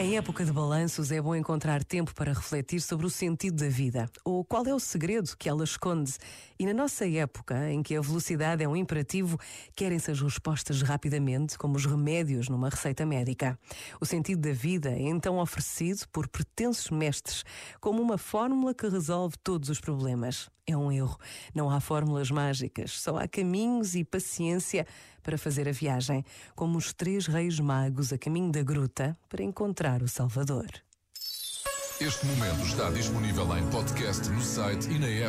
Em época de balanços, é bom encontrar tempo para refletir sobre o sentido da vida, ou qual é o segredo que ela esconde. E na nossa época, em que a velocidade é um imperativo, querem-se as respostas rapidamente, como os remédios numa receita médica. O sentido da vida é então oferecido por pretensos mestres, como uma fórmula que resolve todos os problemas. É um erro. Não há fórmulas mágicas, só há caminhos e paciência para fazer a viagem, como os três reis magos a caminho da gruta para encontrar o Salvador. Este momento está disponível em podcast no site e na app.